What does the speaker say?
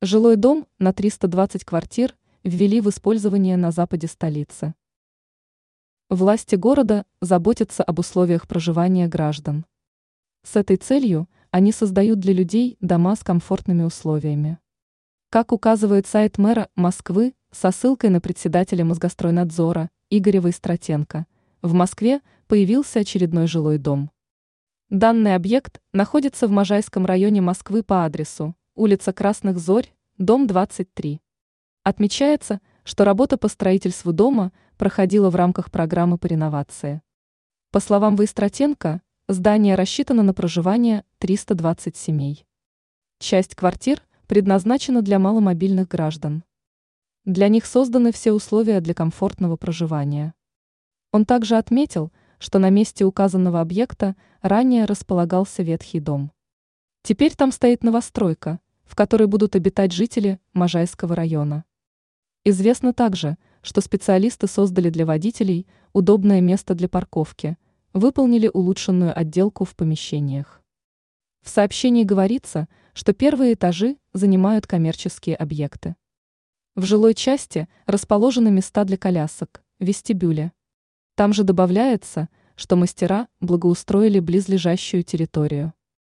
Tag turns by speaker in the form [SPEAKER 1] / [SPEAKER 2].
[SPEAKER 1] Жилой дом на 320 квартир ввели в использование на западе столицы. Власти города заботятся об условиях проживания граждан. С этой целью они создают для людей дома с комфортными условиями. Как указывает сайт мэра Москвы со ссылкой на председателя Мосгостройнадзора Игоря Войстратенко, в Москве появился очередной жилой дом. Данный объект находится в Можайском районе Москвы по адресу улица Красных Зорь, дом 23. Отмечается, что работа по строительству дома проходила в рамках программы по реновации. По словам Войстратенко, здание рассчитано на проживание 320 семей. Часть квартир предназначена для маломобильных граждан. Для них созданы все условия для комфортного проживания. Он также отметил, что на месте указанного объекта ранее располагался ветхий дом. Теперь там стоит новостройка – в которой будут обитать жители Можайского района. Известно также, что специалисты создали для водителей удобное место для парковки, выполнили улучшенную отделку в помещениях. В сообщении говорится, что первые этажи занимают коммерческие объекты. В жилой части расположены места для колясок, вестибюля. Там же добавляется, что мастера благоустроили близлежащую территорию.